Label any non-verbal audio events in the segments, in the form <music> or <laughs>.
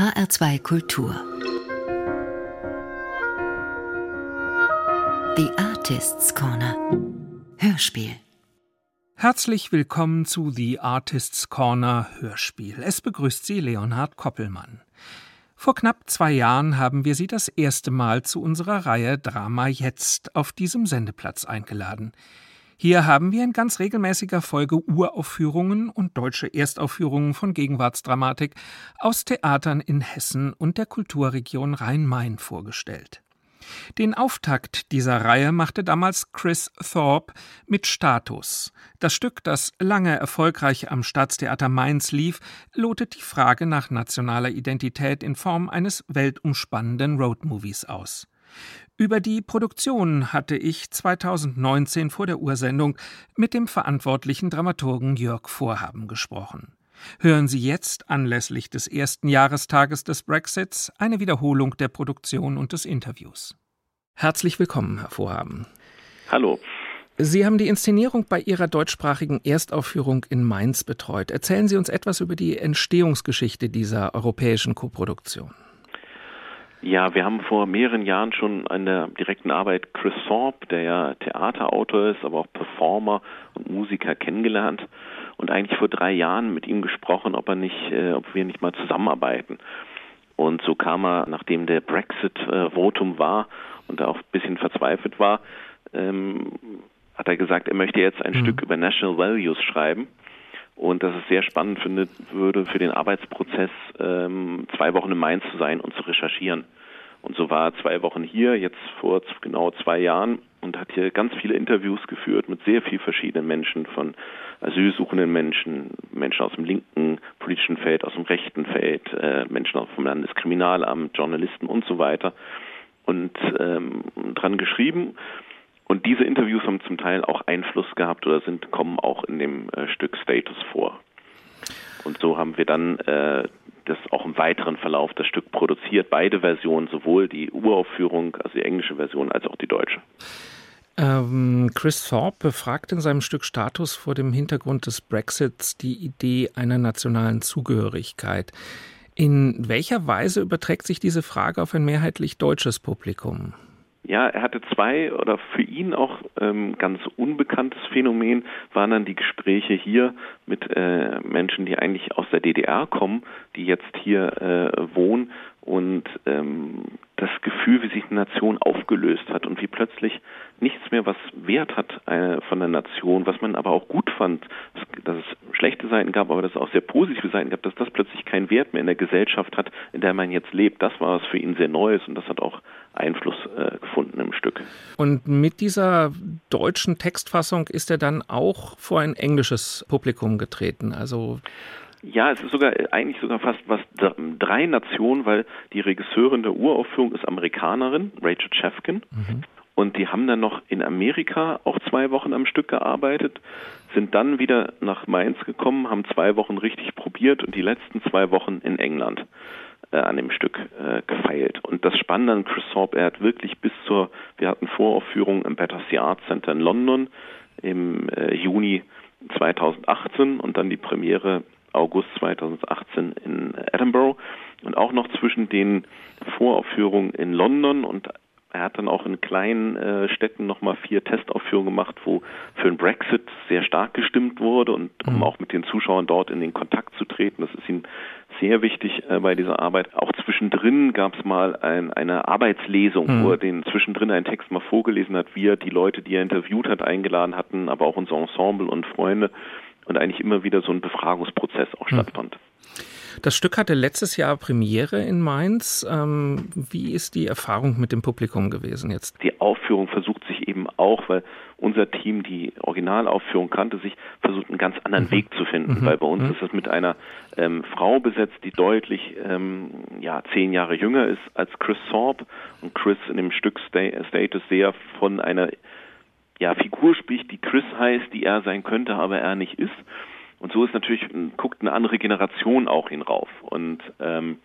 HR2 Kultur The Artists Corner Hörspiel Herzlich willkommen zu The Artists Corner Hörspiel. Es begrüßt Sie Leonhard Koppelmann. Vor knapp zwei Jahren haben wir Sie das erste Mal zu unserer Reihe Drama Jetzt auf diesem Sendeplatz eingeladen. Hier haben wir in ganz regelmäßiger Folge Uraufführungen und deutsche Erstaufführungen von Gegenwartsdramatik aus Theatern in Hessen und der Kulturregion Rhein-Main vorgestellt. Den Auftakt dieser Reihe machte damals Chris Thorpe mit Status. Das Stück, das lange erfolgreich am Staatstheater Mainz lief, lotet die Frage nach nationaler Identität in Form eines weltumspannenden Roadmovies aus. Über die Produktion hatte ich 2019 vor der Ursendung mit dem verantwortlichen Dramaturgen Jörg Vorhaben gesprochen. Hören Sie jetzt anlässlich des ersten Jahrestages des Brexits eine Wiederholung der Produktion und des Interviews. Herzlich willkommen, Herr Vorhaben. Hallo. Sie haben die Inszenierung bei Ihrer deutschsprachigen Erstaufführung in Mainz betreut. Erzählen Sie uns etwas über die Entstehungsgeschichte dieser europäischen Koproduktion. Ja, wir haben vor mehreren Jahren schon an der direkten Arbeit Chris Thorpe, der ja Theaterautor ist, aber auch Performer und Musiker kennengelernt und eigentlich vor drei Jahren mit ihm gesprochen, ob er nicht, äh, ob wir nicht mal zusammenarbeiten. Und so kam er, nachdem der Brexit-Votum war und er auch ein bisschen verzweifelt war, ähm, hat er gesagt, er möchte jetzt ein mhm. Stück über National Values schreiben und dass es sehr spannend findet würde für den Arbeitsprozess, ähm, zwei Wochen in Mainz zu sein und zu recherchieren. Und so war er zwei Wochen hier, jetzt vor genau zwei Jahren und hat hier ganz viele Interviews geführt mit sehr vielen verschiedenen Menschen, von asylsuchenden Menschen, Menschen aus dem linken politischen Feld, aus dem rechten Feld, äh, Menschen vom Landeskriminalamt, Journalisten und so weiter und ähm, dran geschrieben und diese Interviews haben zum Teil auch Einfluss gehabt oder sind, kommen auch in dem äh, Stück Status vor. Und so haben wir dann äh, das auch im weiteren Verlauf das Stück produziert, beide Versionen, sowohl die Uraufführung, also die englische Version, als auch die deutsche. Ähm, Chris Thorpe befragt in seinem Stück Status vor dem Hintergrund des Brexits die Idee einer nationalen Zugehörigkeit. In welcher Weise überträgt sich diese Frage auf ein mehrheitlich deutsches Publikum? Ja, er hatte zwei oder für ihn auch ähm, ganz unbekanntes Phänomen waren dann die Gespräche hier mit äh, Menschen, die eigentlich aus der DDR kommen, die jetzt hier äh, wohnen und ähm, das Gefühl, wie sich eine Nation aufgelöst hat und wie plötzlich nichts mehr was Wert hat äh, von der Nation, was man aber auch gut fand, dass es schlechte Seiten gab, aber dass es auch sehr positive Seiten gab, dass das plötzlich keinen Wert mehr in der Gesellschaft hat, in der man jetzt lebt. Das war es für ihn sehr Neues und das hat auch Einfluss äh, gefunden im Stück. Und mit dieser deutschen Textfassung ist er dann auch vor ein englisches Publikum getreten. Also ja, es ist sogar eigentlich sogar fast was drei Nationen, weil die Regisseurin der Uraufführung ist Amerikanerin, Rachel Chefkin. Mhm. Und die haben dann noch in Amerika auch zwei Wochen am Stück gearbeitet, sind dann wieder nach Mainz gekommen, haben zwei Wochen richtig probiert und die letzten zwei Wochen in England äh, an dem Stück äh, gefeilt. Und das Spannende an Chris Thorpe, er hat wirklich bis zur, wir hatten Voraufführung im Battersea Arts Center in London im äh, Juni 2018 und dann die Premiere August 2018 in Edinburgh und auch noch zwischen den Voraufführungen in London und er hat dann auch in kleinen äh, Städten nochmal vier Testaufführungen gemacht, wo für den Brexit sehr stark gestimmt wurde und um mhm. auch mit den Zuschauern dort in den Kontakt zu treten. Das ist ihm sehr wichtig äh, bei dieser Arbeit. Auch zwischendrin gab es mal ein, eine Arbeitslesung, mhm. wo er den zwischendrin einen Text mal vorgelesen hat, wie er die Leute, die er interviewt hat, eingeladen hatten, aber auch unser Ensemble und Freunde und eigentlich immer wieder so ein Befragungsprozess auch hm. stattfand. Das Stück hatte letztes Jahr Premiere in Mainz. Ähm, wie ist die Erfahrung mit dem Publikum gewesen jetzt? Die Aufführung versucht sich eben auch, weil unser Team die Originalaufführung kannte, sich versucht einen ganz anderen mhm. Weg zu finden. Mhm. Weil bei uns mhm. ist es mit einer ähm, Frau besetzt, die deutlich ähm, ja, zehn Jahre jünger ist als Chris Thorpe und Chris in dem Stück Status sehr von einer ja, Figur spricht, die Chris heißt, die er sein könnte, aber er nicht ist. Und so ist natürlich, guckt eine andere Generation auch hin rauf. Und ähm,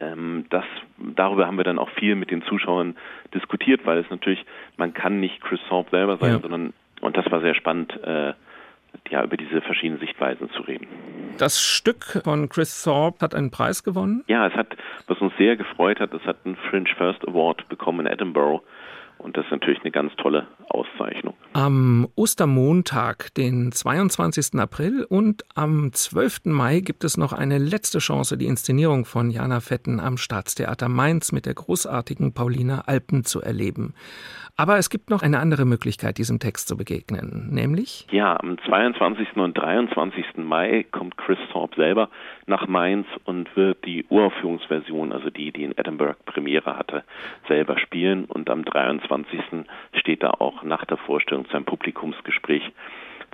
ähm, das, darüber haben wir dann auch viel mit den Zuschauern diskutiert, weil es natürlich, man kann nicht Chris Thorpe selber sein, ja. sondern, und das war sehr spannend, äh, ja, über diese verschiedenen Sichtweisen zu reden. Das Stück von Chris Thorpe hat einen Preis gewonnen? Ja, es hat, was uns sehr gefreut hat, es hat einen Fringe First Award bekommen in Edinburgh. Und das ist natürlich eine ganz tolle Auszeichnung. Am Ostermontag, den 22. April und am 12. Mai gibt es noch eine letzte Chance, die Inszenierung von Jana Fetten am Staatstheater Mainz mit der großartigen Paulina Alpen zu erleben. Aber es gibt noch eine andere Möglichkeit, diesem Text zu begegnen, nämlich? Ja, am 22. und 23. Mai kommt Chris Thorpe selber nach Mainz und wird die Uraufführungsversion, also die, die in Edinburgh Premiere hatte, selber spielen. Und am 23. steht er auch nach der Vorstellung einem Publikumsgespräch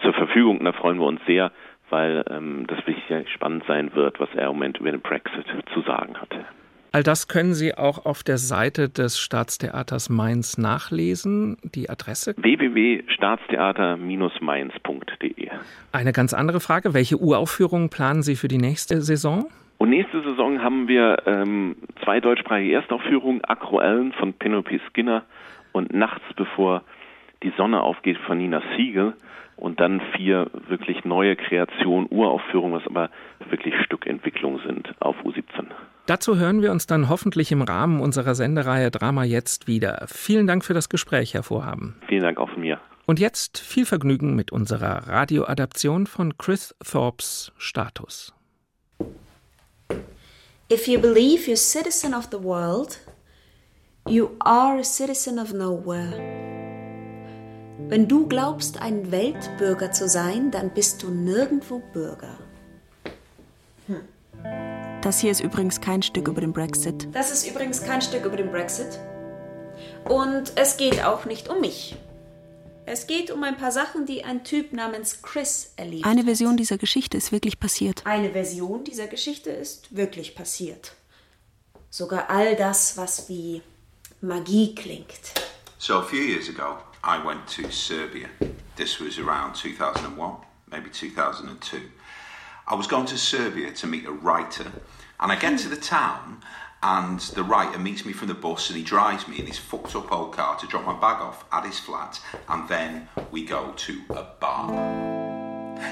zur Verfügung. Und da freuen wir uns sehr, weil ähm, das wirklich spannend sein wird, was er im Moment über den Brexit zu sagen hatte. All das können Sie auch auf der Seite des Staatstheaters Mainz nachlesen. Die Adresse www.staatstheater-mainz.de. Eine ganz andere Frage. Welche Uraufführungen planen Sie für die nächste Saison? Und nächste Saison haben wir ähm, zwei deutschsprachige Erstaufführungen, Acro Ellen von Penelope Skinner und Nachts bevor die Sonne aufgeht von Nina Siegel und dann vier wirklich neue Kreationen, Uraufführungen, was aber wirklich Stückentwicklung sind auf U17. Dazu hören wir uns dann hoffentlich im Rahmen unserer Sendereihe Drama jetzt wieder. Vielen Dank für das Gespräch, Herr Vorhaben. Vielen Dank auch von mir. Und jetzt viel Vergnügen mit unserer Radioadaption von Chris Thorpes Status. If you believe you're citizen of the world, you are a citizen of nowhere. Wenn du glaubst, ein Weltbürger zu sein, dann bist du nirgendwo Bürger. Hm. Das hier ist übrigens kein Stück über den Brexit. Das ist übrigens kein Stück über den Brexit. Und es geht auch nicht um mich. Es geht um ein paar Sachen, die ein Typ namens Chris erlebt Eine Version dieser Geschichte ist wirklich passiert. Eine Version dieser Geschichte ist wirklich passiert. Sogar all das, was wie Magie klingt. So a few years ago, I went to Serbia. This was around 2001, maybe 2002. I was going to Serbia to meet a writer, and I get to the town, and the writer meets me from the bus and he drives me in his fucked up old car to drop my bag off at his flat, and then we go to a bar.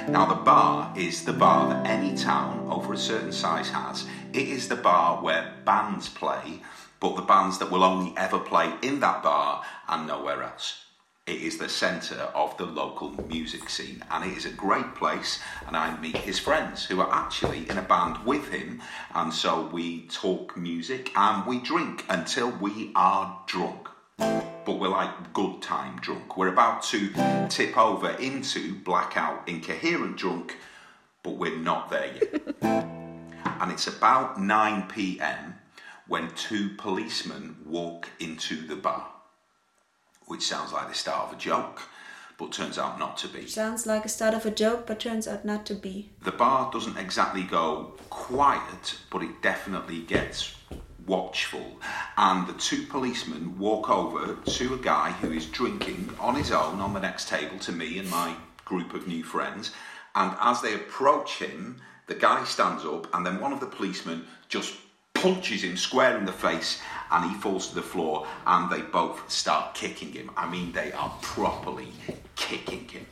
Now, the bar is the bar that any town over a certain size has. It is the bar where bands play, but the bands that will only ever play in that bar and nowhere else. It is the centre of the local music scene, and it is a great place. And I meet his friends who are actually in a band with him, and so we talk music and we drink until we are drunk. But we're like good time drunk. We're about to tip over into blackout, incoherent drunk, but we're not there yet. <laughs> and it's about 9 pm when two policemen walk into the bar which sounds like the start of a joke, but turns out not to be. Sounds like a start of a joke, but turns out not to be. The bar doesn't exactly go quiet, but it definitely gets watchful. And the two policemen walk over to a guy who is drinking on his own on the next table to me and my group of new friends. And as they approach him, the guy stands up, and then one of the policemen just punches him square in the face and he falls to the floor and they both start kicking him. I mean, they are properly kicking him.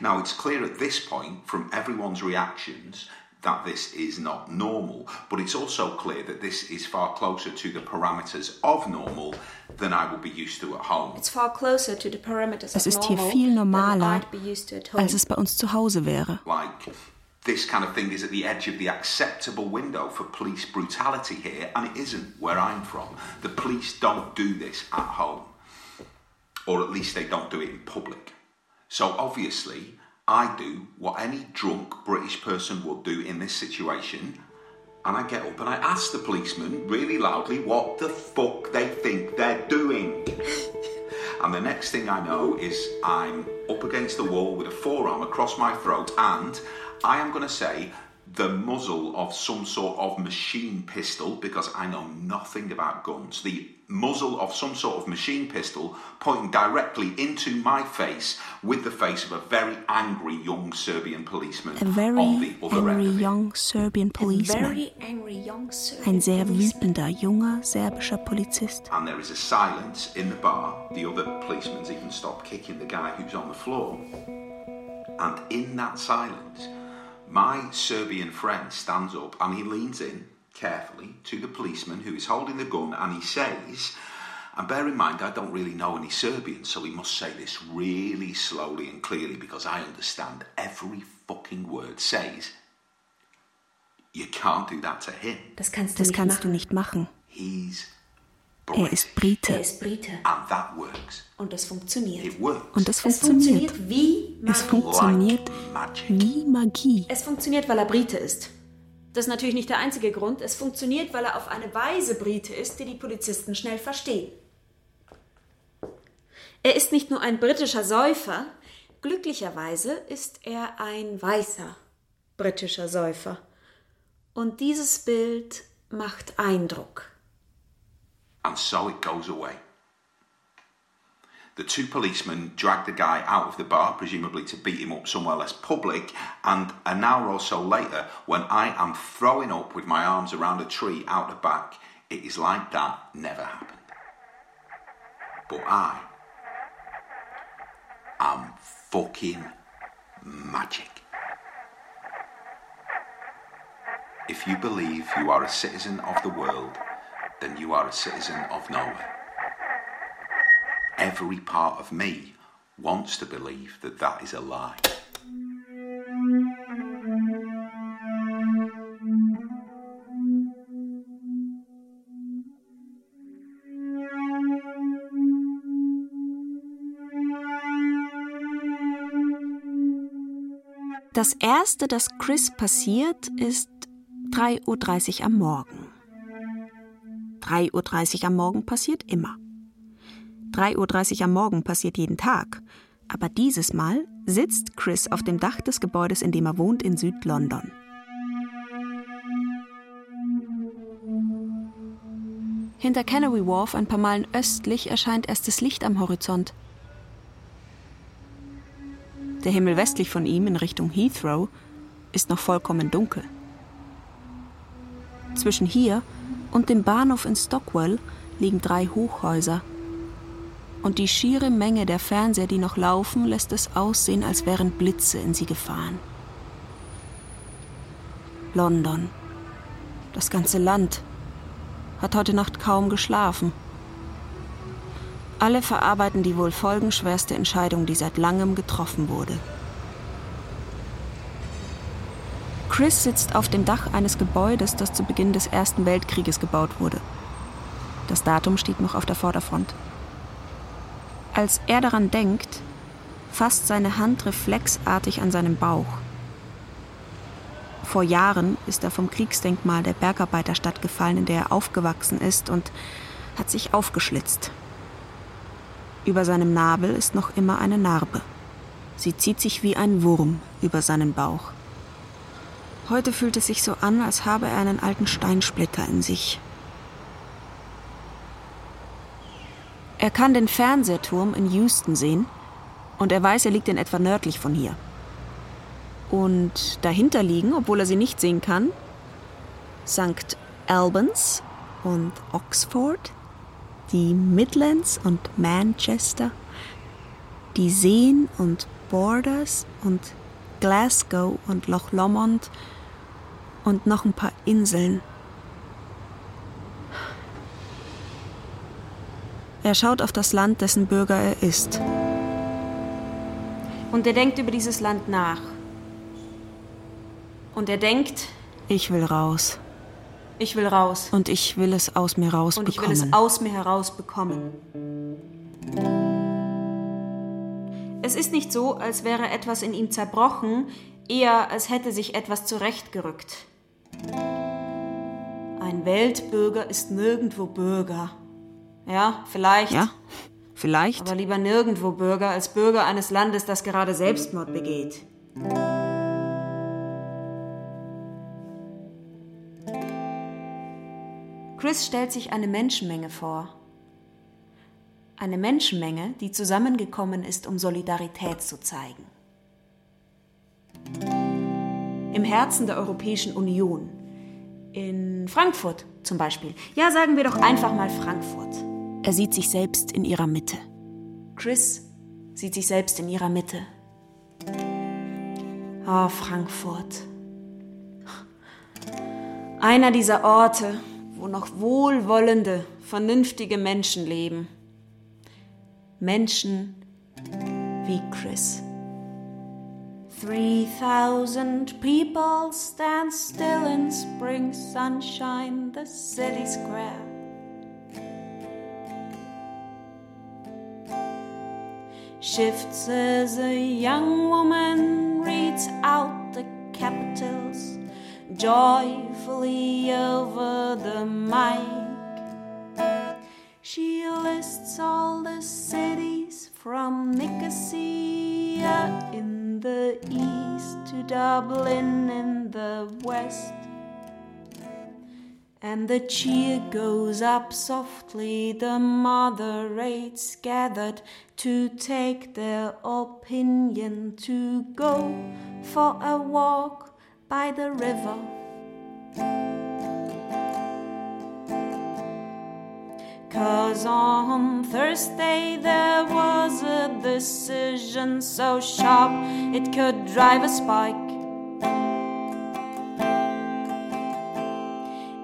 Now, it's clear at this point from everyone's reactions that this is not normal, but it's also clear that this is far closer to the parameters of normal than I would be used to at home. It's far closer to the parameters es of ist hier normal viel than normaler, I'd be used to at home. als es bei uns zu Hause wäre. Like, this kind of thing is at the edge of the acceptable window for police brutality here, and it isn't where I'm from. The police don't do this at home, or at least they don't do it in public. So obviously, I do what any drunk British person would do in this situation. And I get up and I ask the policeman really loudly what the fuck they think they're doing. <laughs> and the next thing I know is I'm up against the wall with a forearm across my throat and I am going to say the muzzle of some sort of machine pistol because I know nothing about guns. The muzzle of some sort of machine pistol pointing directly into my face with the face of a very angry young Serbian policeman A very on the other angry end of it. young Serbian A policeman. very angry young Serbian Ein sehr wütender, junger serbischer Polizist. And there is a silence in the bar. The other policemen's even stopped kicking the guy who's on the floor. And in that silence, my Serbian friend stands up and he leans in carefully to the policeman who is holding the gun and he says, and bear in mind, I don't really know any Serbian, so he must say this really slowly and clearly because I understand every fucking word. Says, You can't do that to him. Das kannst du Das nicht kannst machen. du nicht machen. He's Er ist Brite. Er ist Brite. And that works. Und das funktioniert. It works. Und das Es funktioniert. funktioniert wie Es Magie. funktioniert like magic. wie Magie. Es funktioniert, weil er Brite ist. Das ist natürlich nicht der einzige Grund. Es funktioniert, weil er auf eine Weise Brite ist, die die Polizisten schnell verstehen. Er ist nicht nur ein britischer Säufer, glücklicherweise ist er ein weißer britischer Säufer. Und dieses Bild macht Eindruck. And so it goes away. The two policemen drag the guy out of the bar, presumably to beat him up somewhere less public, and an hour or so later, when I am throwing up with my arms around a tree out the back, it is like that never happened. But I am fucking magic. If you believe you are a citizen of the world, then you are a citizen of nowhere. Every part of me wants to believe that that is a lie. Das erste, das Chris passiert, ist 3.30 Uhr am Morgen. 3.30 Uhr am Morgen passiert immer. 3.30 Uhr am Morgen passiert jeden Tag. Aber dieses Mal sitzt Chris auf dem Dach des Gebäudes, in dem er wohnt, in Südlondon. Hinter Canary Wharf, ein paar Meilen östlich, erscheint erstes Licht am Horizont. Der Himmel westlich von ihm in Richtung Heathrow ist noch vollkommen dunkel. Zwischen hier und dem Bahnhof in Stockwell liegen drei Hochhäuser. Und die schiere Menge der Fernseher, die noch laufen, lässt es aussehen, als wären Blitze in sie gefahren. London, das ganze Land, hat heute Nacht kaum geschlafen. Alle verarbeiten die wohl folgenschwerste Entscheidung, die seit langem getroffen wurde. Chris sitzt auf dem Dach eines Gebäudes, das zu Beginn des Ersten Weltkrieges gebaut wurde. Das Datum steht noch auf der Vorderfront. Als er daran denkt, fasst seine Hand reflexartig an seinem Bauch. Vor Jahren ist er vom Kriegsdenkmal der Bergarbeiterstadt gefallen, in der er aufgewachsen ist, und hat sich aufgeschlitzt. Über seinem Nabel ist noch immer eine Narbe. Sie zieht sich wie ein Wurm über seinen Bauch. Heute fühlt es sich so an, als habe er einen alten Steinsplitter in sich. Er kann den Fernsehturm in Houston sehen und er weiß, er liegt in etwa nördlich von hier. Und dahinter liegen, obwohl er sie nicht sehen kann, St. Albans und Oxford, die Midlands und Manchester, die Seen und Borders und Glasgow und Loch Lomond und noch ein paar Inseln. Er schaut auf das Land, dessen Bürger er ist. Und er denkt über dieses Land nach. Und er denkt, ich will raus. Ich will raus. Und ich will es aus mir Und ich will es rausbekommen. aus mir heraus bekommen. Es ist nicht so, als wäre etwas in ihm zerbrochen, eher als hätte sich etwas zurechtgerückt. Ein Weltbürger ist nirgendwo Bürger. Ja, vielleicht. Ja, vielleicht. Aber lieber nirgendwo Bürger als Bürger eines Landes, das gerade Selbstmord begeht. Chris stellt sich eine Menschenmenge vor. Eine Menschenmenge, die zusammengekommen ist, um Solidarität zu zeigen. Im Herzen der Europäischen Union. In Frankfurt zum Beispiel. Ja, sagen wir doch einfach mal Frankfurt. Er sieht sich selbst in ihrer Mitte. Chris sieht sich selbst in ihrer Mitte. Oh, Frankfurt. Einer dieser Orte, wo noch wohlwollende, vernünftige Menschen leben. Menschen wie Chris. 3000 people stand still in spring sunshine, the city square. Shifts as a young woman reads out the capitals joyfully over the mic. She lists all the cities from Nicosia in the east to Dublin in the west. And the cheer goes up softly, the moderates gathered to take their opinion to go for a walk by the river. Cause on Thursday there was a decision so sharp it could drive a spike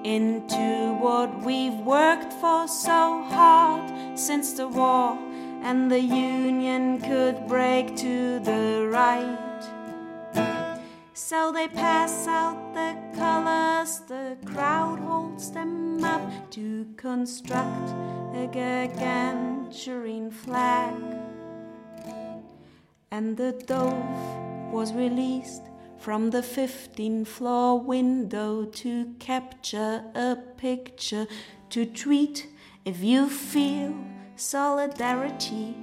into what we've worked for so hard since the war, and the union could break to the right. So they pass out the colors, the crowd holds them up to construct a gargantuan flag. And the dove was released from the 15th floor window to capture a picture, to tweet if you feel solidarity.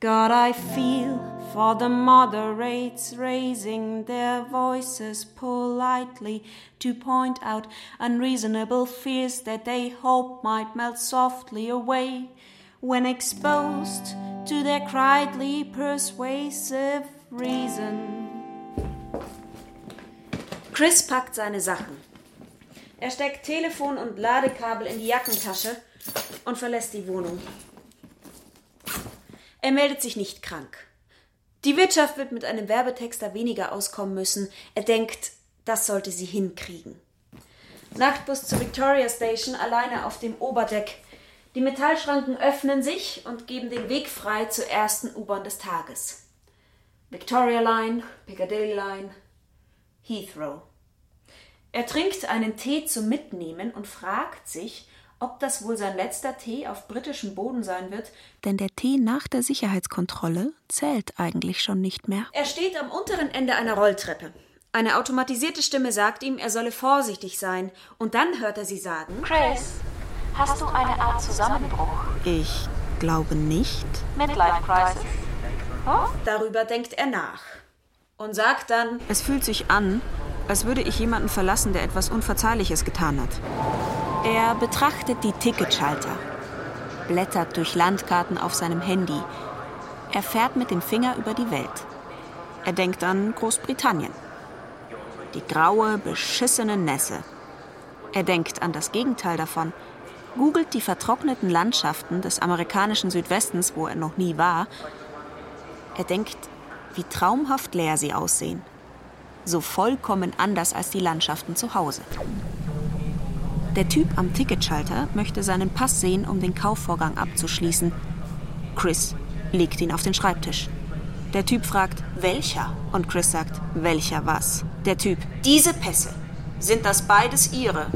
God, I feel for the moderates raising their voices politely to point out unreasonable fears that they hope might melt softly away when exposed to their quietly persuasive reason. Chris packt seine Sachen. Er steckt Telefon und Ladekabel in die Jackentasche und verlässt die Wohnung. Er meldet sich nicht krank. Die Wirtschaft wird mit einem Werbetexter weniger auskommen müssen. Er denkt, das sollte sie hinkriegen. Nachtbus zur Victoria Station alleine auf dem Oberdeck. Die Metallschranken öffnen sich und geben den Weg frei zur ersten U-Bahn des Tages. Victoria Line, Piccadilly Line, Heathrow. Er trinkt einen Tee zum Mitnehmen und fragt sich, ob das wohl sein letzter Tee auf britischem Boden sein wird, Denn der Tee nach der Sicherheitskontrolle zählt eigentlich schon nicht mehr. Er steht am unteren Ende einer Rolltreppe. Eine automatisierte Stimme sagt ihm, er solle vorsichtig sein. Und dann hört er sie sagen: Chris, hast du eine Art Zusammenbruch? Ich glaube nicht. Midlife Crisis? Darüber denkt er nach. Und sagt dann: Es fühlt sich an, als würde ich jemanden verlassen, der etwas Unverzeihliches getan hat. Er betrachtet die Ticketschalter, blättert durch Landkarten auf seinem Handy. Er fährt mit dem Finger über die Welt. Er denkt an Großbritannien. Die graue, beschissene Nässe. Er denkt an das Gegenteil davon. Googelt die vertrockneten Landschaften des amerikanischen Südwestens, wo er noch nie war. Er denkt, wie traumhaft leer sie aussehen. So vollkommen anders als die Landschaften zu Hause. Der Typ am Ticketschalter möchte seinen Pass sehen, um den Kaufvorgang abzuschließen. Chris legt ihn auf den Schreibtisch. Der Typ fragt, welcher? Und Chris sagt, welcher was? Der Typ, diese Pässe. Sind das beides ihre?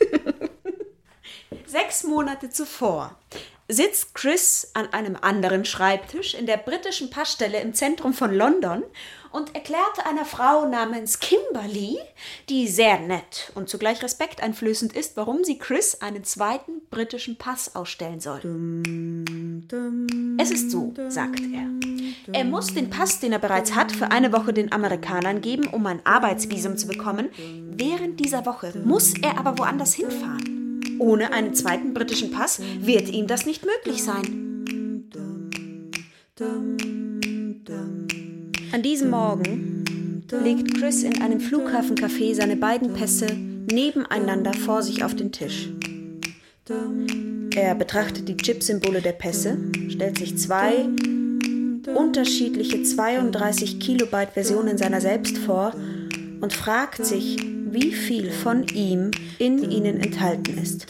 <laughs> Sechs Monate zuvor sitzt Chris an einem anderen Schreibtisch in der britischen Passstelle im Zentrum von London und erklärte einer Frau namens Kimberly, die sehr nett und zugleich respekteinflößend ist, warum sie Chris einen zweiten britischen Pass ausstellen soll. Es ist so, sagt er. Er muss den Pass, den er bereits hat, für eine Woche den Amerikanern geben, um ein Arbeitsvisum zu bekommen. Während dieser Woche muss er aber woanders hinfahren. Ohne einen zweiten britischen Pass wird ihm das nicht möglich sein. An diesem Morgen legt Chris in einem Flughafencafé seine beiden Pässe nebeneinander vor sich auf den Tisch. Er betrachtet die Chipsymbole der Pässe, stellt sich zwei unterschiedliche 32 Kilobyte Versionen seiner selbst vor und fragt sich, wie viel von ihm in ihnen enthalten ist.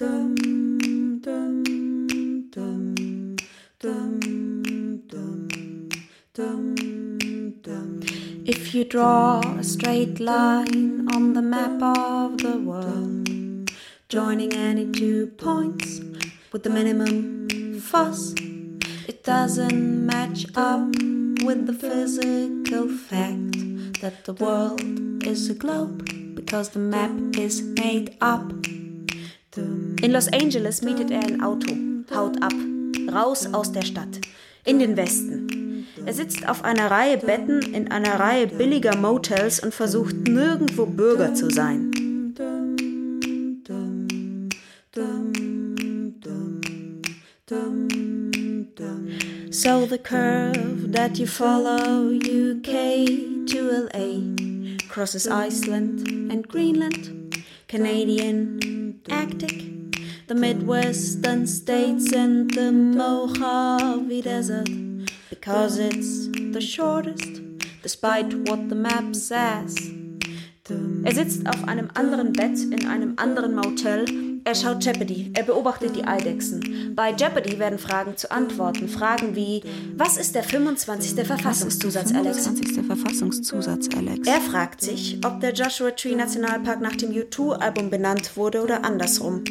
If you draw a straight line on the map of the world, joining any two points with the minimum fuss, it doesn't match up with the physical fact that the world is a globe because the map is made up. In Los Angeles mietet er ein Auto, haut ab, raus aus der Stadt, in den Westen. Er sitzt auf einer Reihe Betten in einer Reihe billiger Motels und versucht nirgendwo Bürger zu sein. So the curve that you follow UK to LA crosses Iceland and Greenland, Canadian, Arctic, the Midwestern states and the Mojave Desert because it's the shortest, despite what the map says. Er sitzt auf einem anderen Bett in einem anderen Motel. Er schaut Jeopardy. Er beobachtet die Eidechsen. Bei Jeopardy werden Fragen zu Antworten. Fragen wie: Was ist der 25. Verfassungszusatz, Alex? 25. Verfassungszusatz, Alex. Er fragt sich, ob der Joshua Tree Nationalpark nach dem U2-Album benannt wurde oder andersrum.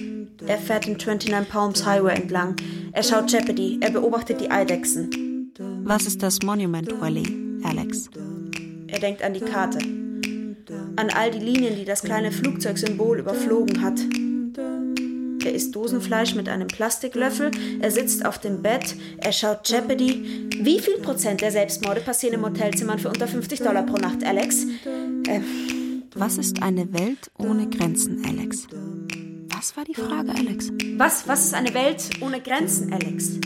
Er fährt den 29 Palms Highway entlang. Er schaut Jeopardy. Er beobachtet die Eidechsen. Was ist das Monument Valley, Alex? Er denkt an die Karte. An all die Linien, die das kleine Flugzeugsymbol überflogen hat. Er isst Dosenfleisch mit einem Plastiklöffel, er sitzt auf dem Bett, er schaut Jeopardy. Wie viel Prozent der Selbstmorde passieren im Hotelzimmern für unter 50 Dollar pro Nacht, Alex? Äh, Was ist eine Welt ohne Grenzen, Alex? Was war die Frage, Alex? was, was ist eine Welt ohne Grenzen, Alex?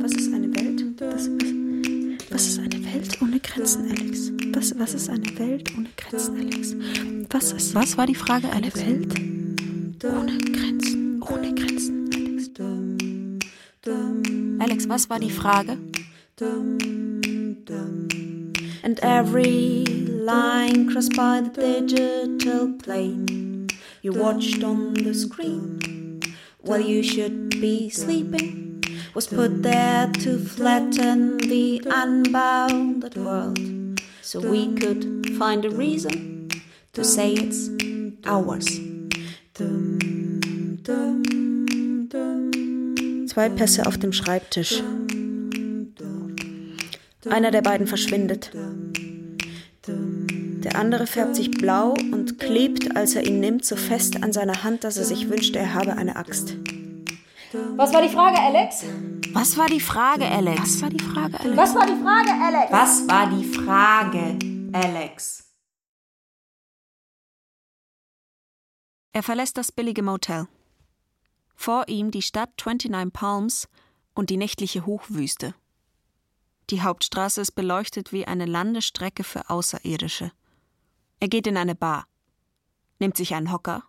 Was ist eine Welt? Was, was, was ist eine Welt ohne Grenzen, Alex? Was, was ist eine Welt ohne Grenzen, Alex? Was ist Was war die Frage, Alex? Welt ohne Grenzen, ohne Grenzen, Alex? Alex, was war die Frage? And every line crossed by the digital plane you watched on the screen while you should be sleeping was put there to flatten the unbounded world so we could find a reason to say it's ours. Zwei Pässe auf dem Schreibtisch. Einer der beiden verschwindet. Der andere färbt sich blau und klebt, als er ihn nimmt, so fest an seiner Hand, dass er sich wünscht, er habe eine Axt. Was war die Frage, Alex? Was war die Frage, Alex? Was war die Frage, Alex? Was war die Frage, Alex? Was war die Frage, Alex? Er verlässt das billige Motel. Vor ihm die Stadt 29 Palms und die nächtliche Hochwüste. Die Hauptstraße ist beleuchtet wie eine Landestrecke für Außerirdische. Er geht in eine Bar, nimmt sich einen Hocker,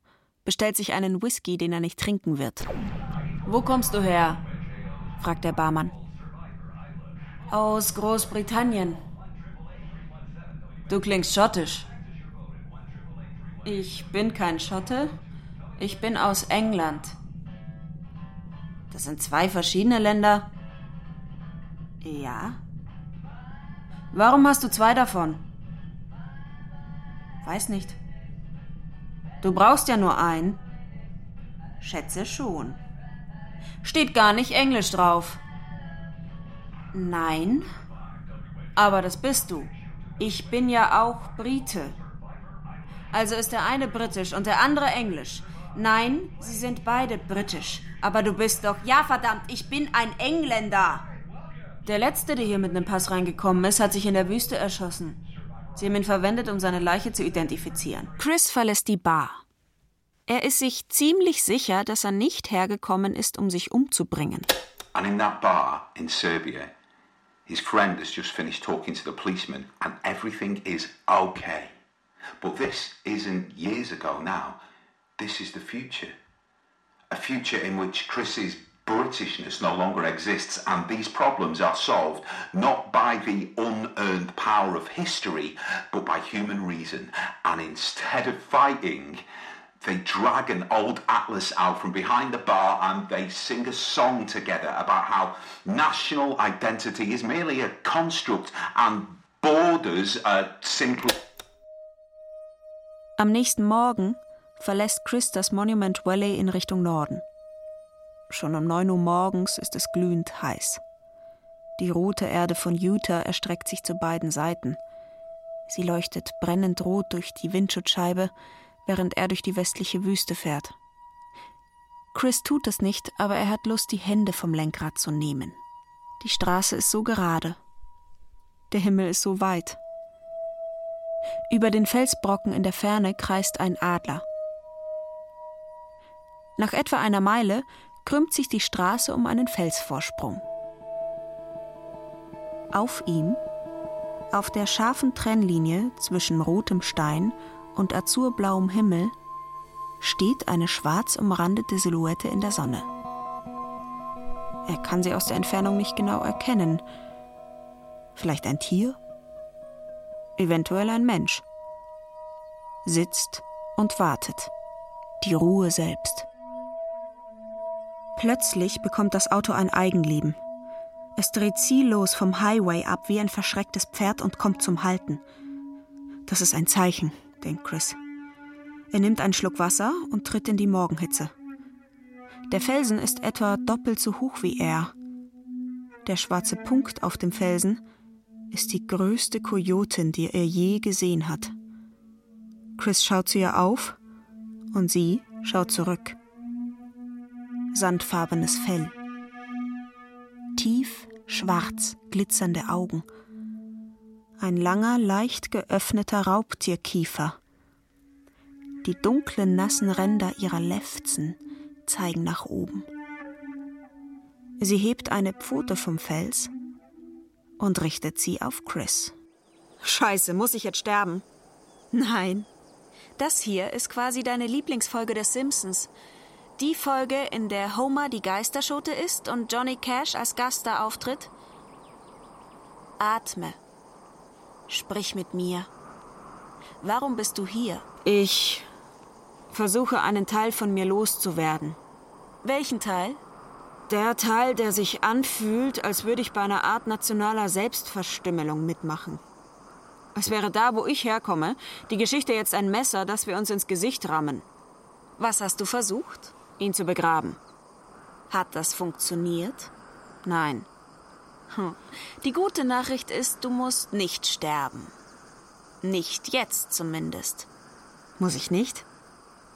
bestellt sich einen Whisky, den er nicht trinken wird. Wo kommst du her? fragt der Barmann. Aus Großbritannien. Du klingst schottisch. Ich bin kein Schotte. Ich bin aus England. Das sind zwei verschiedene Länder. Ja. Warum hast du zwei davon? Weiß nicht. Du brauchst ja nur einen. Schätze schon. Steht gar nicht Englisch drauf. Nein. Aber das bist du. Ich bin ja auch Brite. Also ist der eine britisch und der andere englisch. Nein, sie sind beide britisch. Aber du bist doch. Ja, verdammt, ich bin ein Engländer. Der letzte, der hier mit einem Pass reingekommen ist, hat sich in der Wüste erschossen. Sie haben ihn verwendet, um seine Leiche zu identifizieren. Chris verlässt die Bar. Er ist sich ziemlich sicher, dass er nicht hergekommen ist, um sich umzubringen. And in that bar in Serbia, his friend has just finished talking to the policeman, and everything is okay. But this isn't years ago now. This is the future. A future in which Chris's Britishness no longer exists, and these problems are solved not by the unearned power of history, but by human reason. And instead of fighting, they drag an old atlas out from behind the bar and they sing a song together about how national identity is merely a construct and borders are simply. Am nächsten Morgen verlässt Chris das Monument Valley in Richtung Norden. Schon um 9 Uhr morgens ist es glühend heiß. Die rote Erde von Utah erstreckt sich zu beiden Seiten. Sie leuchtet brennend rot durch die Windschutzscheibe, während er durch die westliche Wüste fährt. Chris tut es nicht, aber er hat Lust, die Hände vom Lenkrad zu nehmen. Die Straße ist so gerade. Der Himmel ist so weit. Über den Felsbrocken in der Ferne kreist ein Adler. Nach etwa einer Meile krümmt sich die Straße um einen Felsvorsprung. Auf ihm, auf der scharfen Trennlinie zwischen rotem Stein und azurblauem Himmel, steht eine schwarz umrandete Silhouette in der Sonne. Er kann sie aus der Entfernung nicht genau erkennen. Vielleicht ein Tier? Eventuell ein Mensch. Sitzt und wartet. Die Ruhe selbst. Plötzlich bekommt das Auto ein Eigenleben. Es dreht ziellos vom Highway ab wie ein verschrecktes Pferd und kommt zum Halten. Das ist ein Zeichen, denkt Chris. Er nimmt einen Schluck Wasser und tritt in die Morgenhitze. Der Felsen ist etwa doppelt so hoch wie er. Der schwarze Punkt auf dem Felsen ist die größte Kojotin, die er je gesehen hat. Chris schaut zu ihr auf und sie schaut zurück sandfarbenes Fell. Tief schwarz glitzernde Augen. Ein langer, leicht geöffneter Raubtierkiefer. Die dunklen, nassen Ränder ihrer Lefzen zeigen nach oben. Sie hebt eine Pfote vom Fels und richtet sie auf Chris. Scheiße, muss ich jetzt sterben? Nein. Das hier ist quasi deine Lieblingsfolge der Simpsons. Die Folge, in der Homer die Geisterschote ist und Johnny Cash als Gast da auftritt? Atme. Sprich mit mir. Warum bist du hier? Ich versuche einen Teil von mir loszuwerden. Welchen Teil? Der Teil, der sich anfühlt, als würde ich bei einer Art nationaler Selbstverstümmelung mitmachen. Es wäre da, wo ich herkomme, die Geschichte jetzt ein Messer, das wir uns ins Gesicht rammen. Was hast du versucht? Ihn zu begraben. Hat das funktioniert? Nein. Hm. Die gute Nachricht ist, du musst nicht sterben. Nicht jetzt zumindest. Muss ich nicht?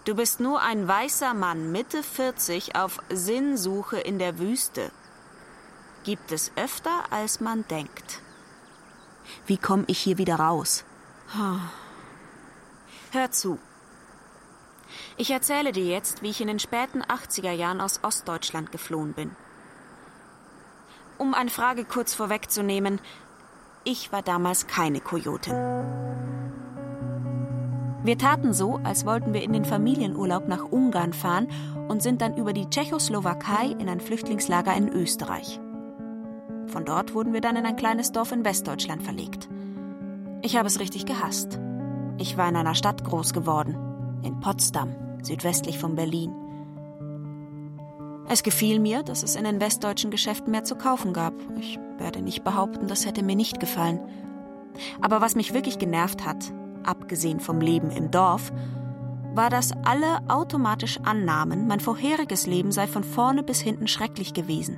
Du bist nur ein weißer Mann Mitte 40 auf Sinnsuche in der Wüste. Gibt es öfter, als man denkt. Wie komme ich hier wieder raus? Hör zu. Ich erzähle dir jetzt, wie ich in den späten 80er Jahren aus Ostdeutschland geflohen bin. Um eine Frage kurz vorwegzunehmen, ich war damals keine Kojotin. Wir taten so, als wollten wir in den Familienurlaub nach Ungarn fahren und sind dann über die Tschechoslowakei in ein Flüchtlingslager in Österreich. Von dort wurden wir dann in ein kleines Dorf in Westdeutschland verlegt. Ich habe es richtig gehasst. Ich war in einer Stadt groß geworden, in Potsdam, südwestlich von Berlin. Es gefiel mir, dass es in den westdeutschen Geschäften mehr zu kaufen gab. Ich werde nicht behaupten, das hätte mir nicht gefallen. Aber was mich wirklich genervt hat, abgesehen vom Leben im Dorf, war, dass alle automatisch annahmen, mein vorheriges Leben sei von vorne bis hinten schrecklich gewesen.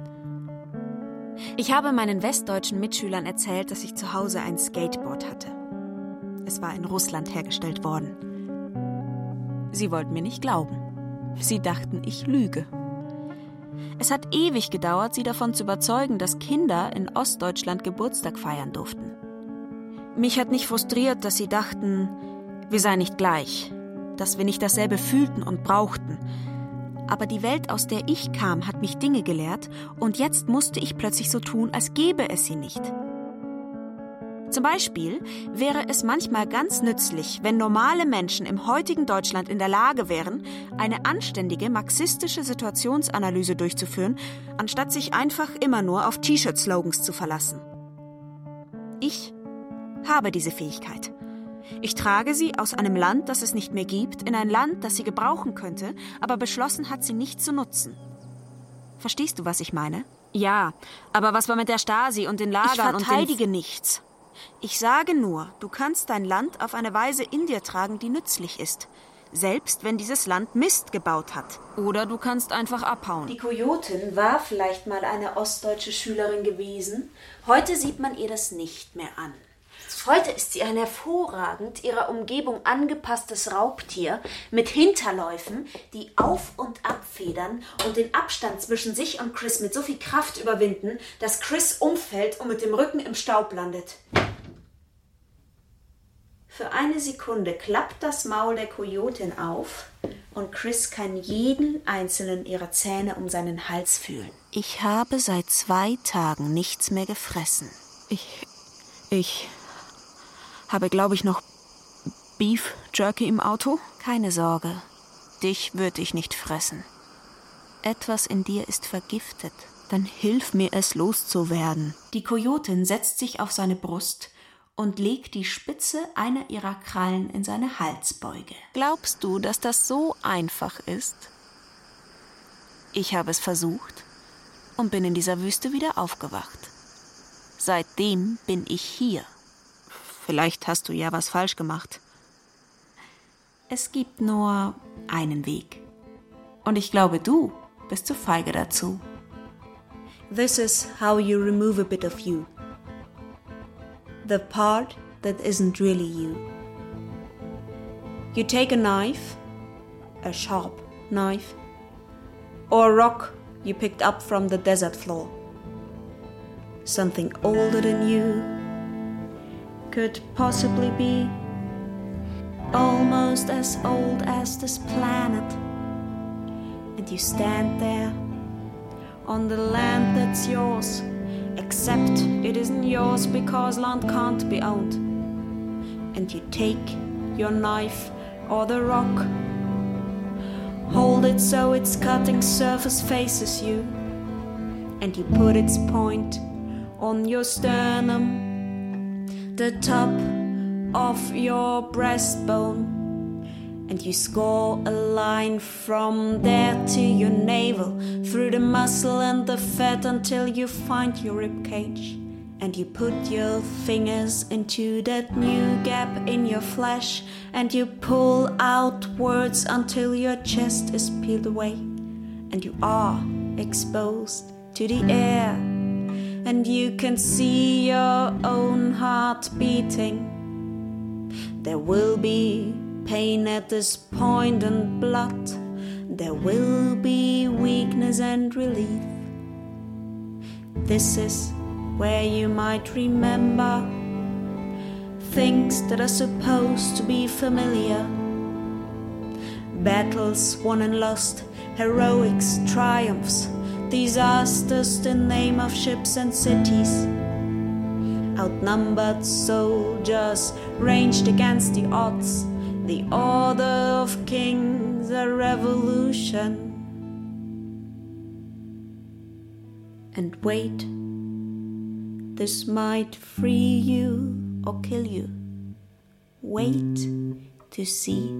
Ich habe meinen westdeutschen Mitschülern erzählt, dass ich zu Hause ein Skateboard hatte. Es war in Russland hergestellt worden. Sie wollten mir nicht glauben. Sie dachten, ich lüge. Es hat ewig gedauert, sie davon zu überzeugen, dass Kinder in Ostdeutschland Geburtstag feiern durften. Mich hat nicht frustriert, dass sie dachten, wir seien nicht gleich, dass wir nicht dasselbe fühlten und brauchten. Aber die Welt, aus der ich kam, hat mich Dinge gelehrt, und jetzt musste ich plötzlich so tun, als gäbe es sie nicht. Zum Beispiel wäre es manchmal ganz nützlich, wenn normale Menschen im heutigen Deutschland in der Lage wären, eine anständige marxistische Situationsanalyse durchzuführen, anstatt sich einfach immer nur auf T-Shirt-Slogans zu verlassen. Ich habe diese Fähigkeit. Ich trage sie aus einem Land, das es nicht mehr gibt, in ein Land, das sie gebrauchen könnte, aber beschlossen hat, sie nicht zu nutzen. Verstehst du, was ich meine? Ja, aber was war mit der Stasi und den Lagern ich verteidige und nichts. Ich sage nur, du kannst dein Land auf eine Weise in dir tragen, die nützlich ist. Selbst wenn dieses Land Mist gebaut hat. Oder du kannst einfach abhauen. Die Kojotin war vielleicht mal eine ostdeutsche Schülerin gewesen. Heute sieht man ihr das nicht mehr an. Heute ist sie ein hervorragend ihrer Umgebung angepasstes Raubtier mit Hinterläufen, die auf und abfedern und den Abstand zwischen sich und Chris mit so viel Kraft überwinden, dass Chris umfällt und mit dem Rücken im Staub landet. Für eine Sekunde klappt das Maul der Kojotin auf und Chris kann jeden einzelnen ihrer Zähne um seinen Hals fühlen. Ich habe seit zwei Tagen nichts mehr gefressen. Ich. Ich habe, glaube ich, noch Beef Jerky im Auto. Keine Sorge, dich würde ich nicht fressen. Etwas in dir ist vergiftet. Dann hilf mir es loszuwerden. Die Kojotin setzt sich auf seine Brust und legt die Spitze einer ihrer Krallen in seine Halsbeuge. Glaubst du, dass das so einfach ist? Ich habe es versucht und bin in dieser Wüste wieder aufgewacht. Seitdem bin ich hier. Vielleicht hast du ja was falsch gemacht. Es gibt nur einen Weg. Und ich glaube, du bist zu feige dazu. This is how you remove a bit of you. The part that isn't really you. You take a knife, a sharp knife, or a rock you picked up from the desert floor. Something older than you could possibly be almost as old as this planet. And you stand there on the land that's yours, except it isn't yours because land can't be owned. And you take your knife or the rock, hold it so its cutting surface faces you, and you put its point on your sternum the top of your breastbone. And you score a line from there to your navel, through the muscle and the fat until you find your rib cage. And you put your fingers into that new gap in your flesh, and you pull outwards until your chest is peeled away, and you are exposed to the air and you can see your own heart beating. There will be pain at this point and blood. There will be weakness and relief. This is where you might remember things that are supposed to be familiar. Battles won and lost, heroics, triumphs disasters in name of ships and cities. Outnumbered soldiers ranged against the odds, the order of kings, a revolution. And wait, this might free you or kill you. Wait to see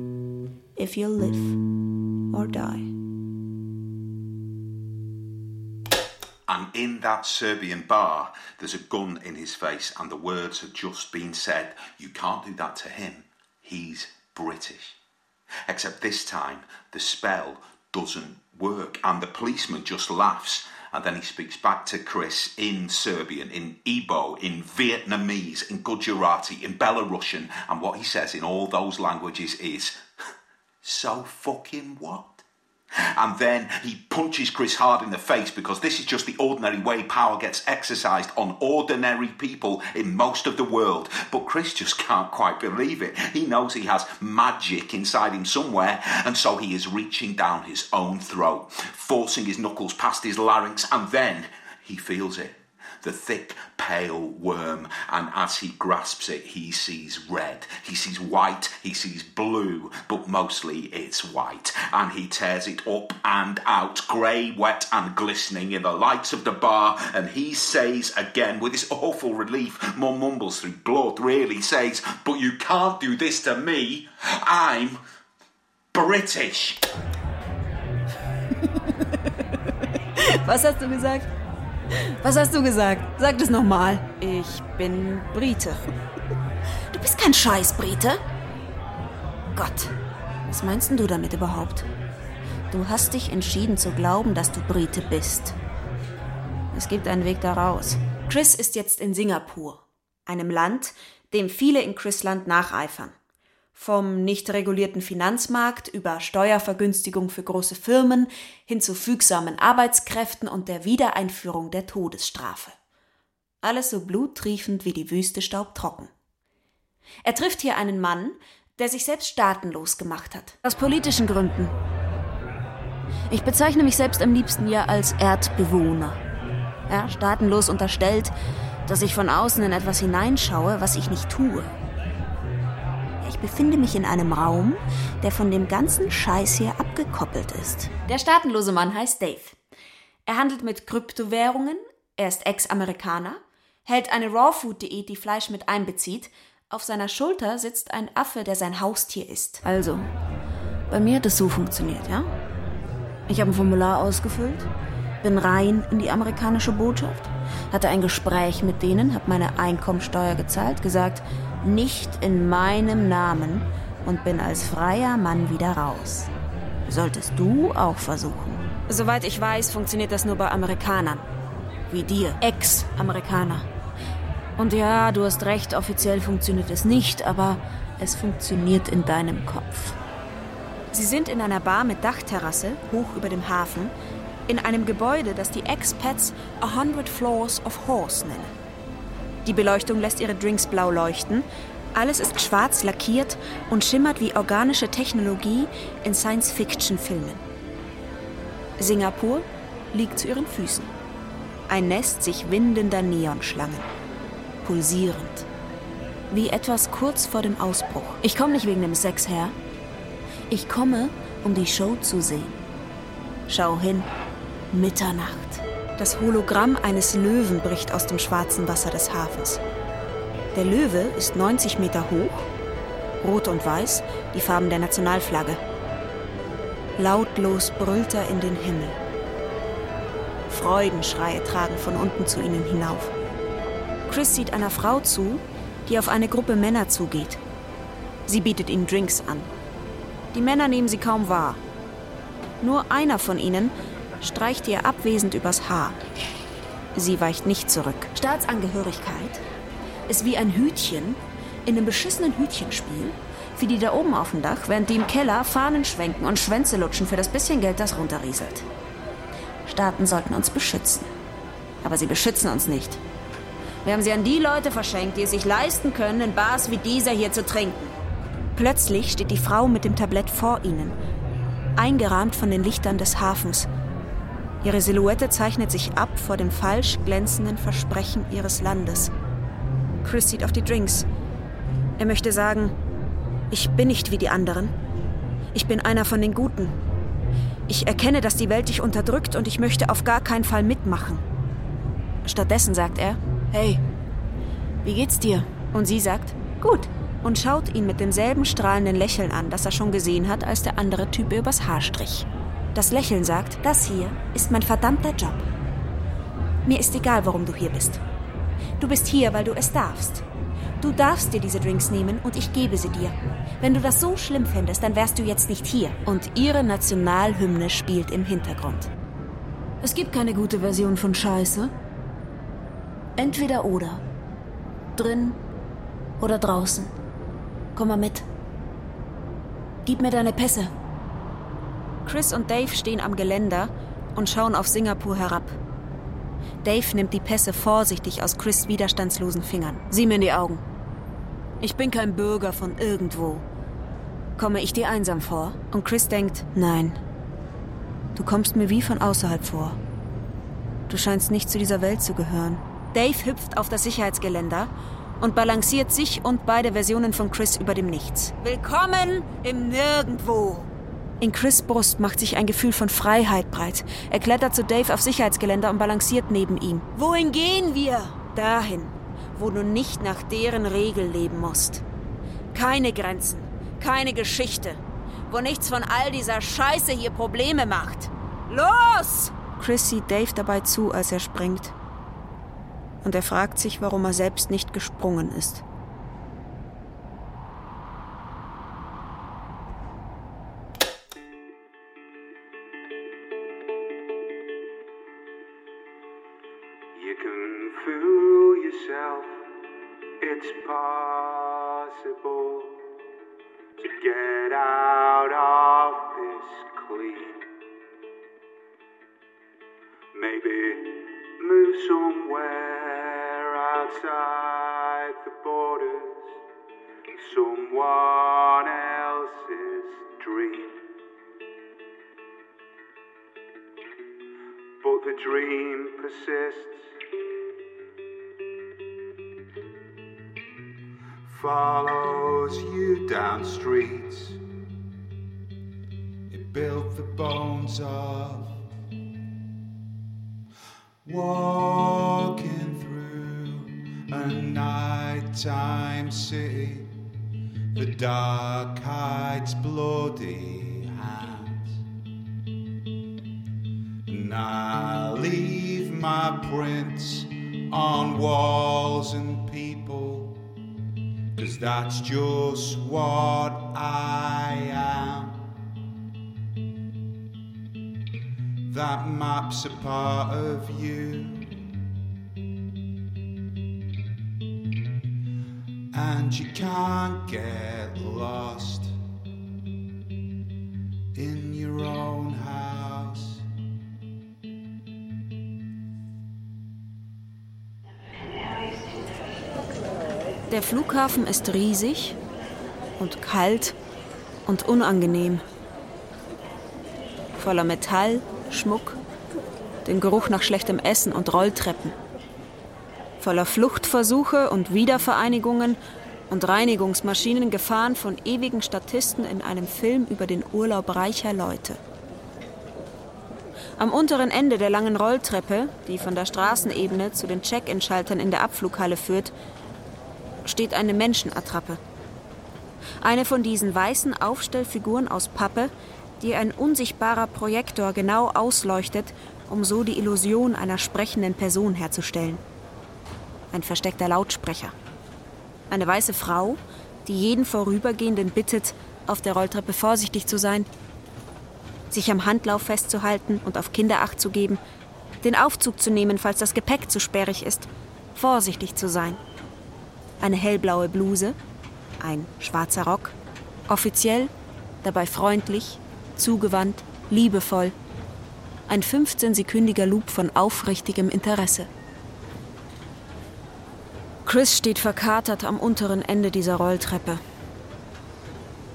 if you'll live or die. And in that Serbian bar, there's a gun in his face, and the words have just been said. You can't do that to him. He's British. Except this time, the spell doesn't work, and the policeman just laughs. And then he speaks back to Chris in Serbian, in Igbo, in Vietnamese, in Gujarati, in Belarusian, and what he says in all those languages is, <laughs> So fucking what? And then he punches Chris hard in the face because this is just the ordinary way power gets exercised on ordinary people in most of the world. But Chris just can't quite believe it. He knows he has magic inside him somewhere, and so he is reaching down his own throat, forcing his knuckles past his larynx, and then he feels it. The thick, pale worm, and as he grasps it, he sees red, he sees white, he sees blue, but mostly it's white, and he tears it up and out, grey, wet, and glistening in the lights of the bar, and he says again, with this awful relief, Mum mumbles through blood, really says, But you can't do this to me, I'm British. <laughs> Was hast du gesagt? Was hast du gesagt? Sag das nochmal. Ich bin Brite. Du bist kein Scheiß, Brite. Gott, was meinst denn du damit überhaupt? Du hast dich entschieden zu glauben, dass du Brite bist. Es gibt einen Weg daraus. Chris ist jetzt in Singapur, einem Land, dem viele in Chrisland nacheifern. Vom nicht regulierten Finanzmarkt über Steuervergünstigung für große Firmen hin zu fügsamen Arbeitskräften und der Wiedereinführung der Todesstrafe. Alles so bluttriefend wie die Wüste staubtrocken. Er trifft hier einen Mann, der sich selbst staatenlos gemacht hat. Aus politischen Gründen. Ich bezeichne mich selbst am liebsten ja als Erdbewohner. Ja, staatenlos unterstellt, dass ich von außen in etwas hineinschaue, was ich nicht tue. Ich befinde mich in einem Raum, der von dem ganzen Scheiß hier abgekoppelt ist. Der staatenlose Mann heißt Dave. Er handelt mit Kryptowährungen, er ist Ex-Amerikaner, hält eine Rawfood-Diät, die Fleisch mit einbezieht. Auf seiner Schulter sitzt ein Affe, der sein Haustier ist. Also, bei mir hat es so funktioniert, ja? Ich habe ein Formular ausgefüllt, bin rein in die amerikanische Botschaft, hatte ein Gespräch mit denen, habe meine Einkommensteuer gezahlt, gesagt, nicht in meinem Namen und bin als freier Mann wieder raus. Solltest du auch versuchen. Soweit ich weiß, funktioniert das nur bei Amerikanern. Wie dir. Ex-Amerikaner. Und ja, du hast recht, offiziell funktioniert es nicht, aber es funktioniert in deinem Kopf. Sie sind in einer Bar mit Dachterrasse, hoch über dem Hafen, in einem Gebäude, das die Expats A Hundred Floors of Horse nennen. Die Beleuchtung lässt ihre Drinks blau leuchten. Alles ist schwarz lackiert und schimmert wie organische Technologie in Science-Fiction-Filmen. Singapur liegt zu ihren Füßen. Ein Nest sich windender Neonschlangen. Pulsierend. Wie etwas kurz vor dem Ausbruch. Ich komme nicht wegen dem Sex her. Ich komme, um die Show zu sehen. Schau hin. Mitternacht. Das Hologramm eines Löwen bricht aus dem schwarzen Wasser des Hafens. Der Löwe ist 90 Meter hoch, rot und weiß, die Farben der Nationalflagge. Lautlos brüllt er in den Himmel. Freudenschreie tragen von unten zu ihnen hinauf. Chris sieht einer Frau zu, die auf eine Gruppe Männer zugeht. Sie bietet ihnen Drinks an. Die Männer nehmen sie kaum wahr. Nur einer von ihnen streicht ihr abwesend übers Haar. Sie weicht nicht zurück. Staatsangehörigkeit ist wie ein Hütchen in einem beschissenen Hütchenspiel, wie die da oben auf dem Dach, während die im Keller Fahnen schwenken und Schwänze lutschen für das bisschen Geld, das runterrieselt. Staaten sollten uns beschützen. Aber sie beschützen uns nicht. Wir haben sie an die Leute verschenkt, die es sich leisten können, in Bars wie dieser hier zu trinken. Plötzlich steht die Frau mit dem Tablett vor ihnen, eingerahmt von den Lichtern des Hafens. Ihre Silhouette zeichnet sich ab vor dem falsch glänzenden Versprechen ihres Landes. Chris sieht auf die Drinks. Er möchte sagen, ich bin nicht wie die anderen. Ich bin einer von den Guten. Ich erkenne, dass die Welt dich unterdrückt und ich möchte auf gar keinen Fall mitmachen. Stattdessen sagt er, hey, wie geht's dir? Und sie sagt, gut. Und schaut ihn mit demselben strahlenden Lächeln an, das er schon gesehen hat, als der andere Typ übers Haar strich. Das Lächeln sagt, das hier ist mein verdammter Job. Mir ist egal, warum du hier bist. Du bist hier, weil du es darfst. Du darfst dir diese Drinks nehmen und ich gebe sie dir. Wenn du das so schlimm fändest, dann wärst du jetzt nicht hier. Und ihre Nationalhymne spielt im Hintergrund. Es gibt keine gute Version von Scheiße. Entweder oder. Drin oder draußen. Komm mal mit. Gib mir deine Pässe. Chris und Dave stehen am Geländer und schauen auf Singapur herab. Dave nimmt die Pässe vorsichtig aus Chris' widerstandslosen Fingern. Sieh mir in die Augen. Ich bin kein Bürger von irgendwo. Komme ich dir einsam vor? Und Chris denkt, nein. Du kommst mir wie von außerhalb vor. Du scheinst nicht zu dieser Welt zu gehören. Dave hüpft auf das Sicherheitsgeländer und balanciert sich und beide Versionen von Chris über dem Nichts. Willkommen im Nirgendwo! In Chris Brust macht sich ein Gefühl von Freiheit breit. Er klettert zu Dave auf Sicherheitsgeländer und balanciert neben ihm. Wohin gehen wir? Dahin, wo du nicht nach deren Regel leben musst. Keine Grenzen, keine Geschichte, wo nichts von all dieser Scheiße hier Probleme macht. Los! Chris sieht Dave dabei zu, als er springt. Und er fragt sich, warum er selbst nicht gesprungen ist. Maybe move somewhere outside the borders of someone else's dream. But the dream persists. Follows you down streets. Built the bones of walking through a nighttime city. The dark hides bloody hands. And I leave my prints on walls and people. Cause that's just what I am. That map's a part of you. And you can't get lost in your own house. Der Flughafen ist riesig und kalt und unangenehm. Voller Metall, Schmuck, den Geruch nach schlechtem Essen und Rolltreppen. Voller Fluchtversuche und Wiedervereinigungen und Reinigungsmaschinen gefahren von ewigen Statisten in einem Film über den Urlaub reicher Leute. Am unteren Ende der langen Rolltreppe, die von der Straßenebene zu den Check-in-Schaltern in der Abflughalle führt, steht eine Menschenattrappe. Eine von diesen weißen Aufstellfiguren aus Pappe, die ein unsichtbarer Projektor genau ausleuchtet, um so die Illusion einer sprechenden Person herzustellen. Ein versteckter Lautsprecher. Eine weiße Frau, die jeden Vorübergehenden bittet, auf der Rolltreppe vorsichtig zu sein, sich am Handlauf festzuhalten und auf Kinder acht zu geben, den Aufzug zu nehmen, falls das Gepäck zu sperrig ist, vorsichtig zu sein. Eine hellblaue Bluse, ein schwarzer Rock, offiziell, dabei freundlich, zugewandt, liebevoll. Ein 15-sekündiger Loop von aufrichtigem Interesse. Chris steht verkatert am unteren Ende dieser Rolltreppe.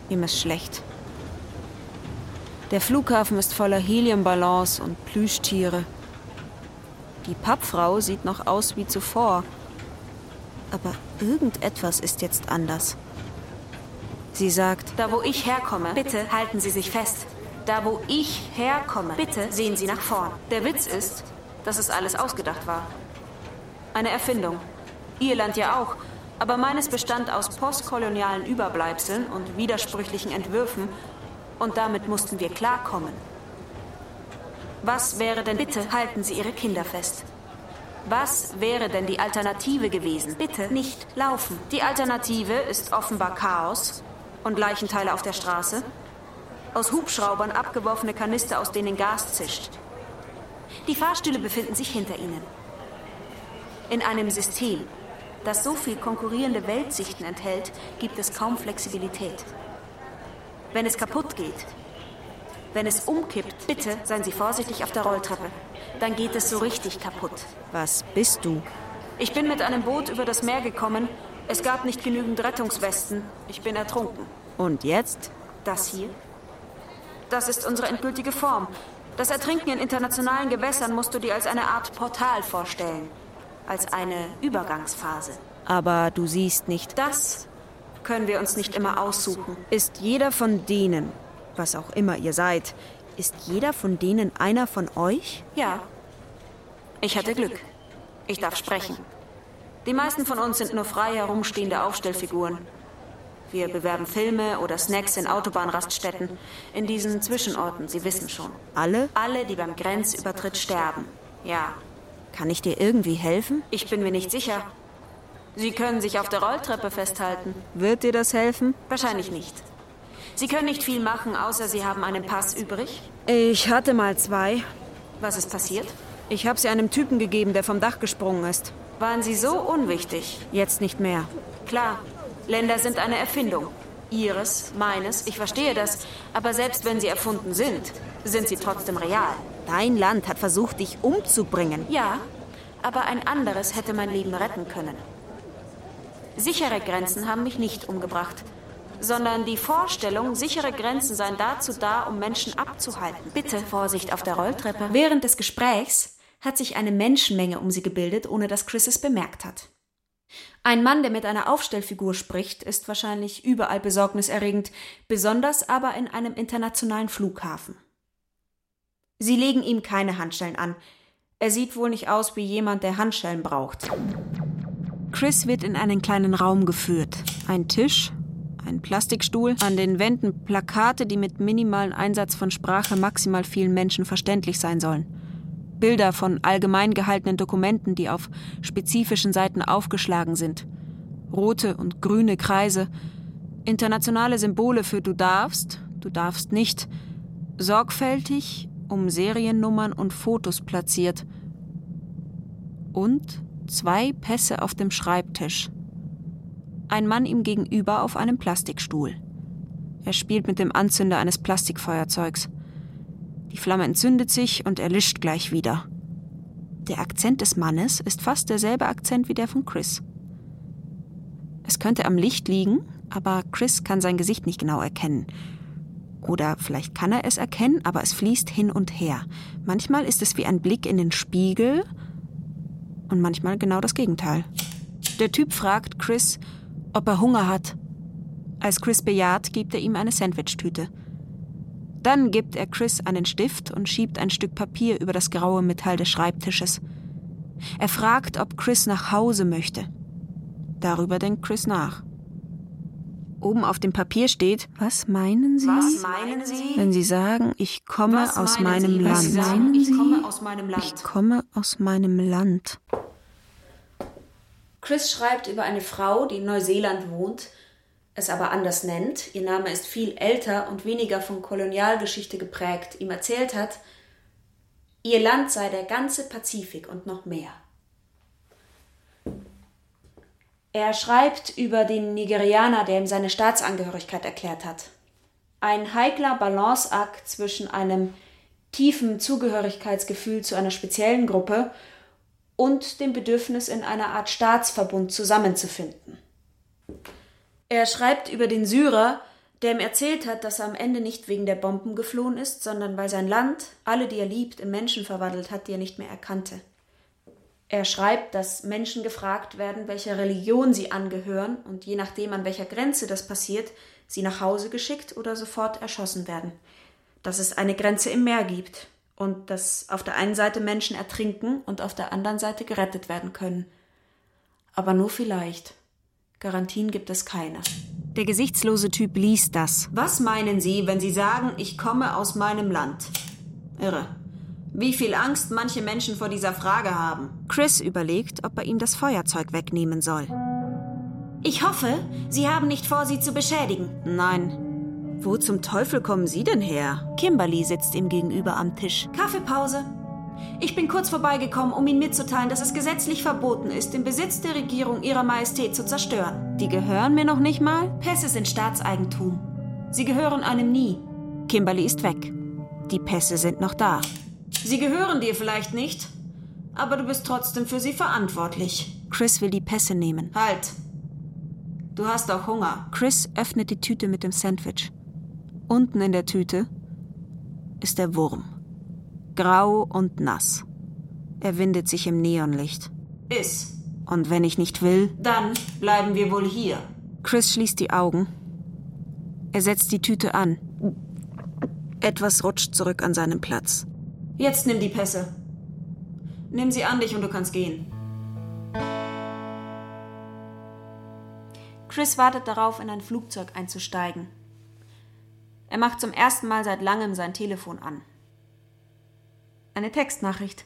Ihm ist schlecht. Der Flughafen ist voller Heliumballons und Plüschtiere. Die Pappfrau sieht noch aus wie zuvor. Aber irgendetwas ist jetzt anders. Sie sagt, da wo ich herkomme, bitte halten Sie sich fest. Da wo ich herkomme, bitte sehen Sie nach vorn. Der Witz ist, dass es alles ausgedacht war. Eine Erfindung. Ihr Land ja auch. Aber meines bestand aus postkolonialen Überbleibseln und widersprüchlichen Entwürfen. Und damit mussten wir klarkommen. Was wäre denn, bitte halten Sie Ihre Kinder fest. Was wäre denn die Alternative gewesen? Bitte nicht laufen. Die Alternative ist offenbar Chaos und Leichenteile auf der Straße. Aus Hubschraubern abgeworfene Kanister, aus denen Gas zischt. Die Fahrstühle befinden sich hinter ihnen. In einem System, das so viel konkurrierende Weltsichten enthält, gibt es kaum Flexibilität. Wenn es kaputt geht, wenn es umkippt, bitte seien Sie vorsichtig auf der Rolltreppe. Dann geht es so richtig kaputt. Was bist du? Ich bin mit einem Boot über das Meer gekommen. Es gab nicht genügend Rettungswesten. Ich bin ertrunken. Und jetzt? Das hier? Das ist unsere endgültige Form. Das Ertrinken in internationalen Gewässern musst du dir als eine Art Portal vorstellen. als eine Übergangsphase. Aber du siehst nicht, Das können wir uns nicht immer aussuchen. ist jeder von denen, was auch immer ihr seid, ist jeder von denen einer von euch? Ja. Ich hatte Glück. Ich darf sprechen. Die meisten von uns sind nur frei herumstehende Aufstellfiguren. Wir bewerben Filme oder Snacks in Autobahnraststätten, in diesen Zwischenorten, Sie wissen schon. Alle? Alle, die beim Grenzübertritt sterben. Ja, Kann ich dir irgendwie helfen? ich bin mir nicht sicher. Sie können sich auf der Rolltreppe festhalten. Wird dir das helfen? Wahrscheinlich nicht. Sie können nicht viel machen, außer Sie haben einen Pass übrig. Ich hatte mal zwei. Was ist passiert? Ich habe sie einem Typen gegeben, der vom Dach gesprungen ist. Waren Sie so unwichtig? Jetzt nicht mehr. Klar, Länder sind eine Erfindung. Ihres, meines, ich verstehe das. Aber selbst wenn sie erfunden sind, sind sie trotzdem real. Dein Land hat versucht, dich umzubringen. Ja, aber ein anderes hätte mein Leben retten können. Sichere Grenzen haben mich nicht umgebracht, sondern die Vorstellung, sichere Grenzen seien dazu da, um Menschen abzuhalten. Bitte Vorsicht auf der Rolltreppe. Während des Gesprächs hat sich eine Menschenmenge um sie gebildet, ohne dass Chris es bemerkt hat. Ein Mann, der mit einer Aufstellfigur spricht, ist wahrscheinlich überall besorgniserregend, besonders aber in einem internationalen Flughafen. Sie legen ihm keine Handschellen an. Er sieht wohl nicht aus wie jemand, der Handschellen braucht. Chris wird in einen kleinen Raum geführt. Ein Tisch, ein Plastikstuhl, an den Wänden Plakate, die mit minimalem Einsatz von Sprache maximal vielen Menschen verständlich sein sollen. Bilder von allgemein gehaltenen Dokumenten, die auf spezifischen Seiten aufgeschlagen sind. Rote und grüne Kreise, internationale Symbole für du darfst, du darfst nicht, sorgfältig um Seriennummern und Fotos platziert. Und zwei Pässe auf dem Schreibtisch. Ein Mann ihm gegenüber auf einem Plastikstuhl. Er spielt mit dem Anzünder eines Plastikfeuerzeugs. Die Flamme entzündet sich und erlischt gleich wieder. Der Akzent des Mannes ist fast derselbe Akzent wie der von Chris. Es könnte am Licht liegen, aber Chris kann sein Gesicht nicht genau erkennen. Oder vielleicht kann er es erkennen, aber es fließt hin und her. Manchmal ist es wie ein Blick in den Spiegel und manchmal genau das Gegenteil. Der Typ fragt Chris, ob er Hunger hat. Als Chris bejaht, gibt er ihm eine Sandwichtüte. Dann gibt er Chris einen Stift und schiebt ein Stück Papier über das graue Metall des Schreibtisches. Er fragt, ob Chris nach Hause möchte. Darüber denkt Chris nach. Oben auf dem Papier steht, was meinen Sie? Was meinen Sie? Wenn Sie sagen, ich komme Was aus meinem Sie Land. sagen, ich komme aus meinem Land? Ich komme aus meinem Land. Chris schreibt über eine Frau, die in Neuseeland wohnt, es aber anders nennt. Ihr Name ist viel älter und weniger von Kolonialgeschichte geprägt. Ihm erzählt hat, ihr Land sei der ganze Pazifik und noch mehr. Er schreibt über den Nigerianer, der ihm seine Staatsangehörigkeit erklärt hat. Ein heikler Balanceakt zwischen einem tiefen Zugehörigkeitsgefühl zu einer speziellen Gruppe und dem Bedürfnis, in einer Art Staatsverbund zusammenzufinden. Er schreibt über den Syrer, der ihm erzählt hat, dass er am Ende nicht wegen der Bomben geflohen ist, sondern weil sein Land alle, die er liebt, in Menschen verwandelt hat, die er nicht mehr erkannte. Er schreibt, dass Menschen gefragt werden, welcher Religion sie angehören und je nachdem, an welcher Grenze das passiert, sie nach Hause geschickt oder sofort erschossen werden. Dass es eine Grenze im Meer gibt und dass auf der einen Seite Menschen ertrinken und auf der anderen Seite gerettet werden können. Aber nur vielleicht. Garantien gibt es keine. Der gesichtslose Typ liest das. Was meinen Sie, wenn Sie sagen, ich komme aus meinem Land? Irre. Wie viel Angst manche Menschen vor dieser Frage haben. Chris überlegt, ob er ihm das Feuerzeug wegnehmen soll. Ich hoffe, Sie haben nicht vor, sie zu beschädigen. Nein. Wo zum Teufel kommen Sie denn her? Kimberly sitzt ihm gegenüber am Tisch. Kaffeepause. Ich bin kurz vorbeigekommen, um Ihnen mitzuteilen, dass es gesetzlich verboten ist, den Besitz der Regierung Ihrer Majestät zu zerstören. Die gehören mir noch nicht mal? Pässe sind Staatseigentum. Sie gehören einem nie. Kimberly ist weg. Die Pässe sind noch da. Sie gehören dir vielleicht nicht, aber du bist trotzdem für sie verantwortlich. Chris will die Pässe nehmen. Halt. Du hast auch Hunger. Chris öffnet die Tüte mit dem Sandwich. Unten in der Tüte ist der Wurm. Grau und nass. Er windet sich im Neonlicht. Iss. Und wenn ich nicht will? Dann bleiben wir wohl hier. Chris schließt die Augen. Er setzt die Tüte an. Etwas rutscht zurück an seinen Platz. Jetzt nimm die Pässe. Nimm sie an dich und du kannst gehen. Chris wartet darauf, in ein Flugzeug einzusteigen. Er macht zum ersten Mal seit langem sein Telefon an. Eine Textnachricht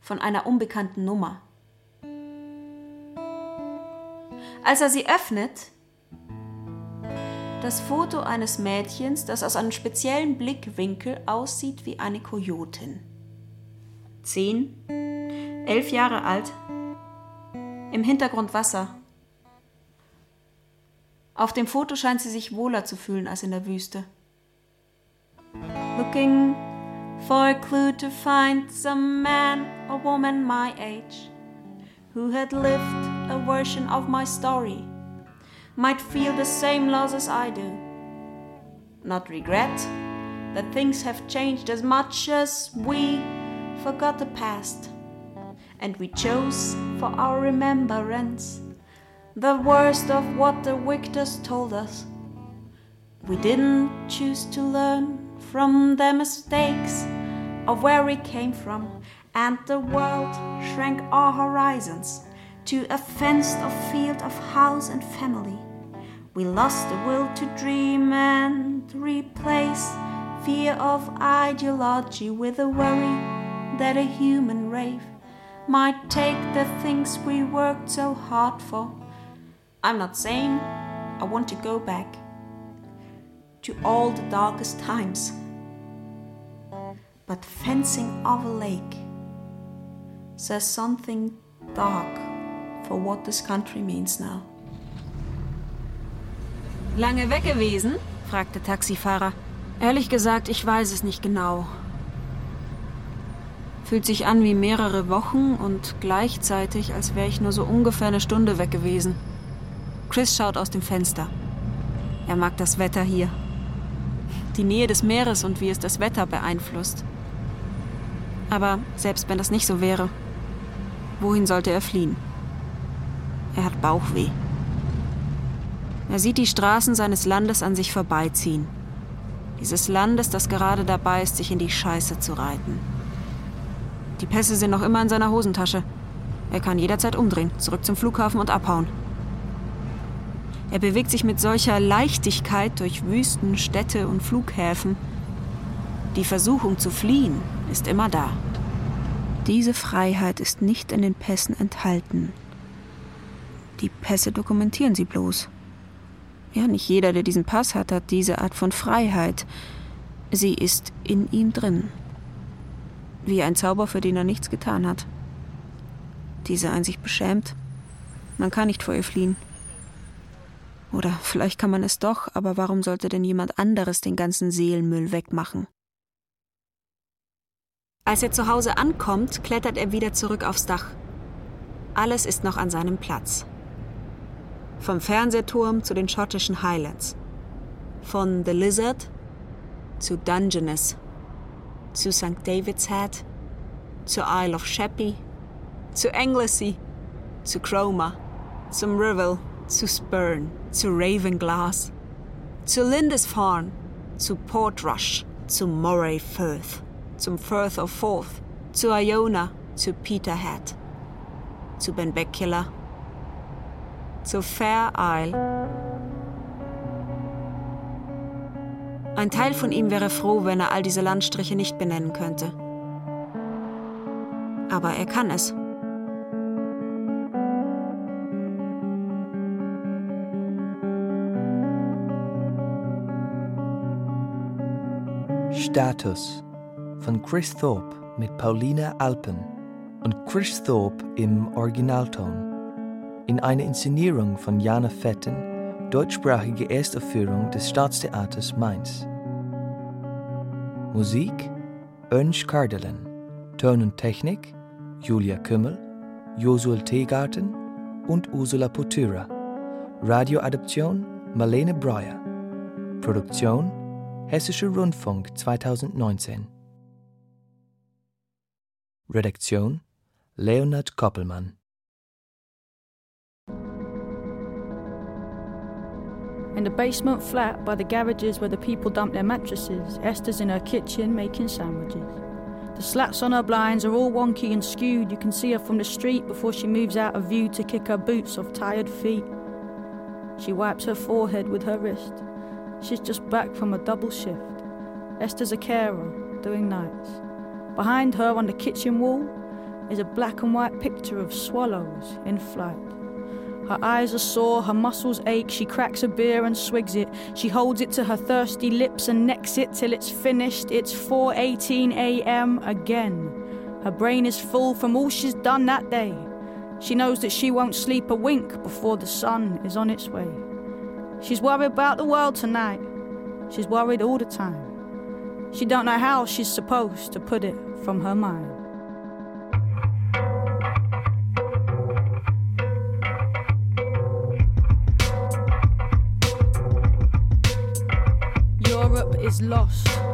von einer unbekannten Nummer. Als er sie öffnet, das Foto eines Mädchens, das aus einem speziellen Blickwinkel aussieht wie eine Kojotin. Zehn, elf Jahre alt, im Hintergrund Wasser. Auf dem Foto scheint sie sich wohler zu fühlen als in der Wüste. Looking for a clue to find some man or woman my age who had lived a version of my story might feel the same loss as I do. Not regret that things have changed as much as we forgot the past and we chose for our remembrance the worst of what the victors told us. We didn't choose to learn from their mistakes of where we came from, and the world shrank our horizons to a fenced off field of house and family. We lost the will to dream and replace fear of ideology with a worry that a human race might take the things we worked so hard for. I'm not saying I want to go back to all the darkest times, but fencing of a lake says something dark for what this country means now. Lange weg gewesen? fragte Taxifahrer. Ehrlich gesagt, ich weiß es nicht genau. Fühlt sich an wie mehrere Wochen und gleichzeitig, als wäre ich nur so ungefähr eine Stunde weg gewesen. Chris schaut aus dem Fenster. Er mag das Wetter hier. Die Nähe des Meeres und wie es das Wetter beeinflusst. Aber selbst wenn das nicht so wäre, wohin sollte er fliehen? Er hat Bauchweh. Er sieht die Straßen seines Landes an sich vorbeiziehen. Dieses Landes, das gerade dabei ist, sich in die Scheiße zu reiten. Die Pässe sind noch immer in seiner Hosentasche. Er kann jederzeit umdrehen, zurück zum Flughafen und abhauen. Er bewegt sich mit solcher Leichtigkeit durch Wüsten, Städte und Flughäfen. Die Versuchung zu fliehen ist immer da. Diese Freiheit ist nicht in den Pässen enthalten. Die Pässe dokumentieren sie bloß. Ja, nicht jeder, der diesen Pass hat, hat diese Art von Freiheit. Sie ist in ihm drin. Wie ein Zauber, für den er nichts getan hat. Diese Einsicht beschämt. Man kann nicht vor ihr fliehen. Oder vielleicht kann man es doch, aber warum sollte denn jemand anderes den ganzen Seelenmüll wegmachen? Als er zu Hause ankommt, klettert er wieder zurück aufs Dach. Alles ist noch an seinem Platz. Vom Fernsehturm zu den schottischen Highlands. Von The Lizard zu Dungeness, zu St. David's Head, zur Isle of Sheppey, zu Anglesey, zu Cromer, zum Rivell, zu Spurn, zu Ravenglass, zu Lindisfarne, zu Portrush, zu Moray Firth, zum Firth of Forth, zu Iona, zu Peterhead, zu Benbecula, zu Fair Isle. Ein Teil von ihm wäre froh, wenn er all diese Landstriche nicht benennen könnte. Aber er kann es. Status von Chris Thorpe mit Paulina Alpen und Chris Thorpe im Originalton. In einer Inszenierung von Jana Fetten, deutschsprachige Erstaufführung des Staatstheaters Mainz. Musik Ernst Kardelen, Ton und Technik Julia Kümmel, Josuel Teegarten und Ursula Potyra. Radioadaption Marlene Breyer. Produktion Hessischer Rundfunk 2019. Redaktion Leonard Koppelmann. In the basement flat by the garages where the people dump their mattresses, Esther's in her kitchen making sandwiches. The slats on her blinds are all wonky and skewed. You can see her from the street before she moves out of view to kick her boots off tired feet. She wipes her forehead with her wrist. She's just back from a double shift. Esther's a carer, doing nights. Behind her on the kitchen wall is a black and white picture of swallows in flight. Her eyes are sore, her muscles ache. She cracks a beer and swigs it. She holds it to her thirsty lips and necks it till it's finished. It's 4:18 a.m. again. Her brain is full from all she's done that day. She knows that she won't sleep a wink before the sun is on its way. She's worried about the world tonight. She's worried all the time. She don't know how she's supposed to put it from her mind. Europe is lost.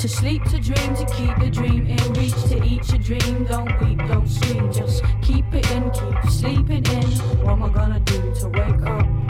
To sleep, to dream, to keep the dream in reach, to eat your dream. Don't weep, don't scream, just keep it in, keep sleeping in. What am I gonna do to wake up?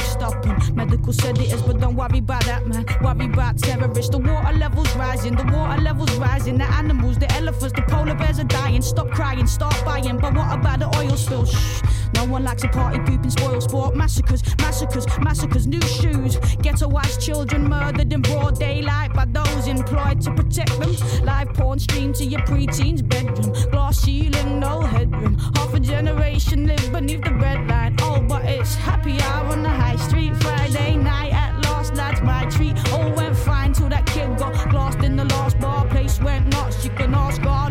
stopping. Medical said it is, but don't worry about that, man. Worry about terrorists. The water levels rising, the water levels rising. The animals, the elephants, the polar bears are dying. Stop crying, start buying. But what about the oil spill? Shh. No one likes a party pooping spoil sport. Massacres, massacres, massacres. New shoes. Ghettoized children murdered in broad daylight by those employed to protect them. Live porn streamed to your preteen's bedroom. Glass ceiling, no headroom. Half a generation live beneath the red line. Oh, but it's happy hour on the high street. Friday night at last, that's my treat. All went fine till that kid got glassed in the last bar. Place went nuts. You can ask Arlu,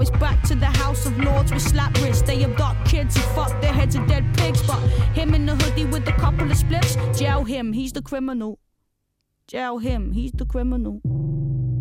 it's back to the House of Lords with slap wrists. They abduct kids who fuck their heads of dead pigs. But him in the hoodie with a couple of spliffs, jail him, he's the criminal. Jail him, he's the criminal.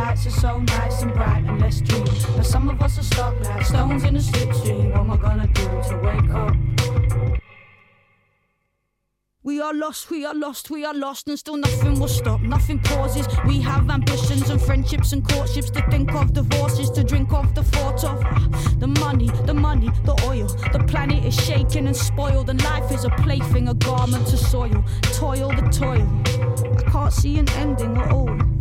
lights are so nice and bright and let's dream. Now some of us are stuck like stones in a slipstream. What am I gonna do to wake up? We are lost, we are lost, we are lost, and still nothing will stop, nothing pauses. We have ambitions and friendships and courtships to think of, divorces to drink of, the thought of the money, the money, the oil. The planet is shaken and spoiled, and life is a plaything, a garment to soil. Toil, the toil. I can't see an ending at all,